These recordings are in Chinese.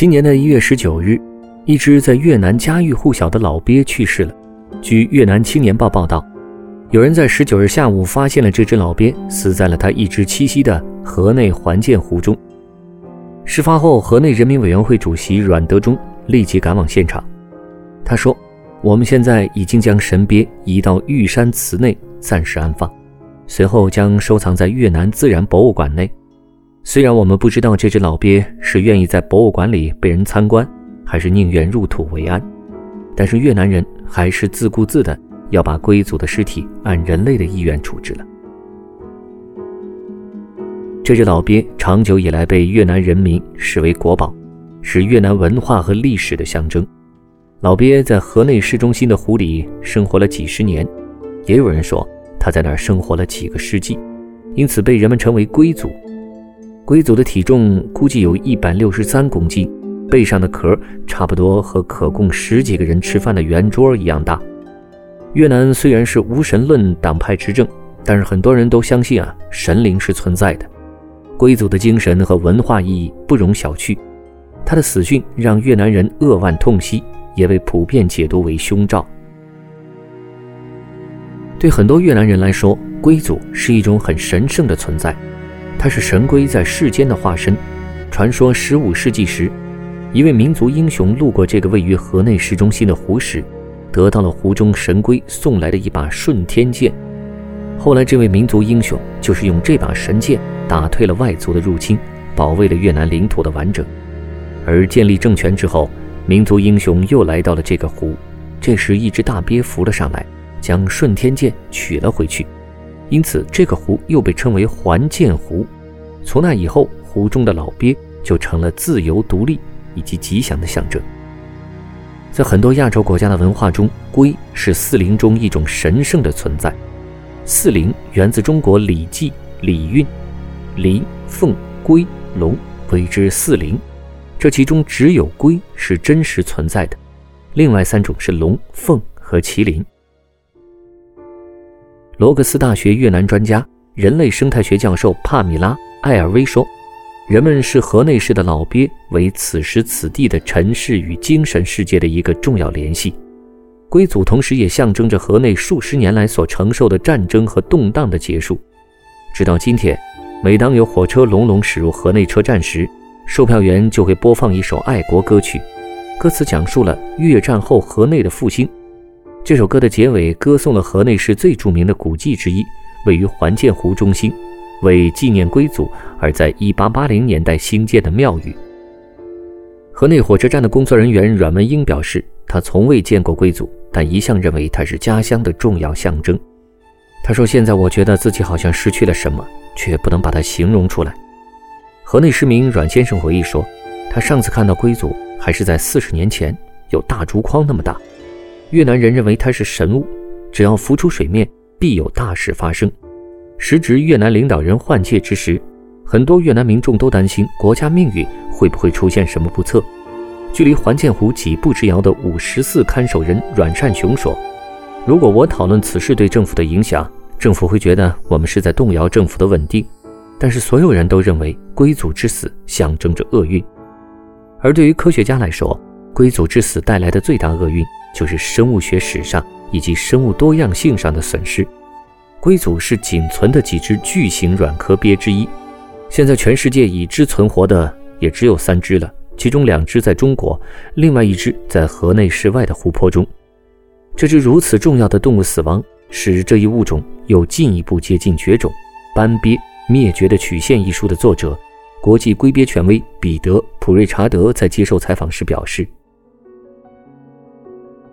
今年的一月十九日，一只在越南家喻户晓的老鳖去世了。据越南青年报报道，有人在十九日下午发现了这只老鳖死在了它一直栖息的河内环建湖中。事发后，河内人民委员会主席阮德忠立即赶往现场，他说。我们现在已经将神鳖移到玉山祠内暂时安放，随后将收藏在越南自然博物馆内。虽然我们不知道这只老鳖是愿意在博物馆里被人参观，还是宁愿入土为安，但是越南人还是自顾自的要把龟族的尸体按人类的意愿处置了。这只老鳖长久以来被越南人民视为国宝，是越南文化和历史的象征。老鳖在河内市中心的湖里生活了几十年，也有人说他在那儿生活了几个世纪，因此被人们称为龟族。龟族的体重估计有一百六十三公斤，背上的壳差不多和可供十几个人吃饭的圆桌一样大。越南虽然是无神论党派执政，但是很多人都相信啊，神灵是存在的。龟族的精神和文化意义不容小觑，他的死讯让越南人扼腕痛惜。也被普遍解读为凶兆。对很多越南人来说，龟祖是一种很神圣的存在，它是神龟在世间的化身。传说十五世纪时，一位民族英雄路过这个位于河内市中心的湖时，得到了湖中神龟送来的一把顺天剑。后来，这位民族英雄就是用这把神剑打退了外族的入侵，保卫了越南领土的完整。而建立政权之后，民族英雄又来到了这个湖，这时一只大鳖浮了上来，将顺天剑取了回去，因此这个湖又被称为环剑湖。从那以后，湖中的老鳖就成了自由独立以及吉祥的象征。在很多亚洲国家的文化中，龟是四灵中一种神圣的存在。四灵源自中国《礼记·礼运》，麟、凤、龟、龙谓之四灵。这其中只有龟是真实存在的，另外三种是龙、凤和麒麟。罗格斯大学越南专家、人类生态学教授帕米拉·艾尔威说：“人们视河内市的老鳖为此时此地的尘世与精神世界的一个重要联系。龟祖同时也象征着河内数十年来所承受的战争和动荡的结束。直到今天，每当有火车隆隆驶入河内车站时，售票员就会播放一首爱国歌曲，歌词讲述了越战后河内的复兴。这首歌的结尾歌颂了河内市最著名的古迹之一，位于环建湖中心，为纪念归祖而在1880年代兴建的庙宇。河内火车站的工作人员阮文英表示，他从未见过归祖，但一向认为它是家乡的重要象征。他说：“现在我觉得自己好像失去了什么，却不能把它形容出来。”河内市民阮先生回忆说，他上次看到龟祖还是在四十年前，有大竹筐那么大。越南人认为它是神物，只要浮出水面，必有大事发生。时值越南领导人换届之时，很多越南民众都担心国家命运会不会出现什么不测。距离环建湖几步之遥的五十四看守人阮善雄说：“如果我讨论此事对政府的影响，政府会觉得我们是在动摇政府的稳定。”但是所有人都认为龟祖之死象征着厄运，而对于科学家来说，龟祖之死带来的最大厄运就是生物学史上以及生物多样性上的损失。龟祖是仅存的几只巨型软壳鳖之一，现在全世界已知存活的也只有三只了，其中两只在中国，另外一只在河内市外的湖泊中。这只如此重要的动物死亡，使这一物种又进一步接近绝种。斑鳖。《灭绝的曲线》一书的作者，国际龟鳖权威彼得·普瑞查德在接受采访时表示：“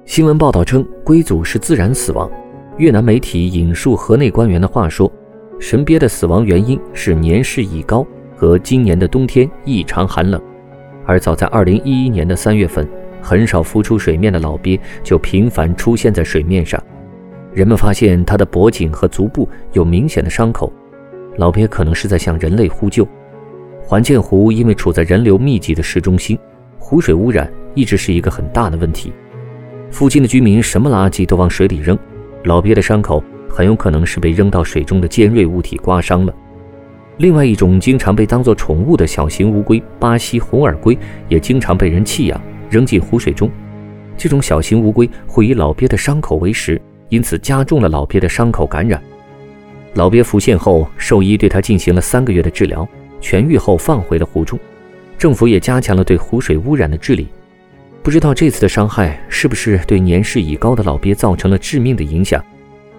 新闻报道称，龟祖是自然死亡。越南媒体引述河内官员的话说，神鳖的死亡原因是年事已高和今年的冬天异常寒冷，而早在2011年的3月份，很少浮出水面的老鳖就频繁出现在水面上。人们发现它的脖颈和足部有明显的伤口，老鳖可能是在向人类呼救。环建湖因为处在人流密集的市中心，湖水污染一直是一个很大的问题。附近的居民什么垃圾都往水里扔，老鳖的伤口很有可能是被扔到水中的尖锐物体刮伤了。另外一种经常被当作宠物的小型乌龟——巴西红耳龟，也经常被人弃养扔进湖水中。这种小型乌龟会以老鳖的伤口为食，因此加重了老鳖的伤口感染。老鳖浮现后，兽医对它进行了三个月的治疗，痊愈后放回了湖中。政府也加强了对湖水污染的治理。不知道这次的伤害是不是对年事已高的老鳖造成了致命的影响？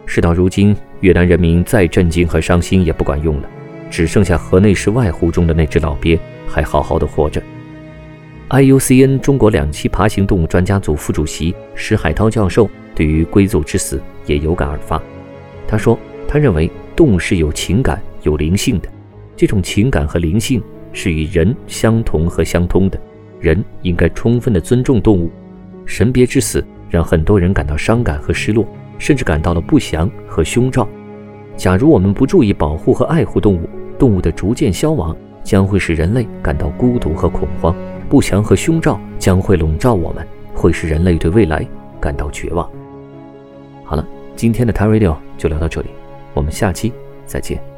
事到如今，越南人民再震惊和伤心也不管用了。只剩下河内市外湖中的那只老鳖还好好的活着。IUCN 中国两栖爬行动物专家组副主席石海涛教授对于龟族之死也有感而发。他说：“他认为动物是有情感、有灵性的，这种情感和灵性是与人相同和相通的。人应该充分的尊重动物。神别之死让很多人感到伤感和失落，甚至感到了不祥和凶兆。假如我们不注意保护和爱护动物，动物的逐渐消亡将会使人类感到孤独和恐慌，不祥和凶兆将会笼罩我们，会使人类对未来感到绝望。好了，今天的 t a Radio 就聊到这里，我们下期再见。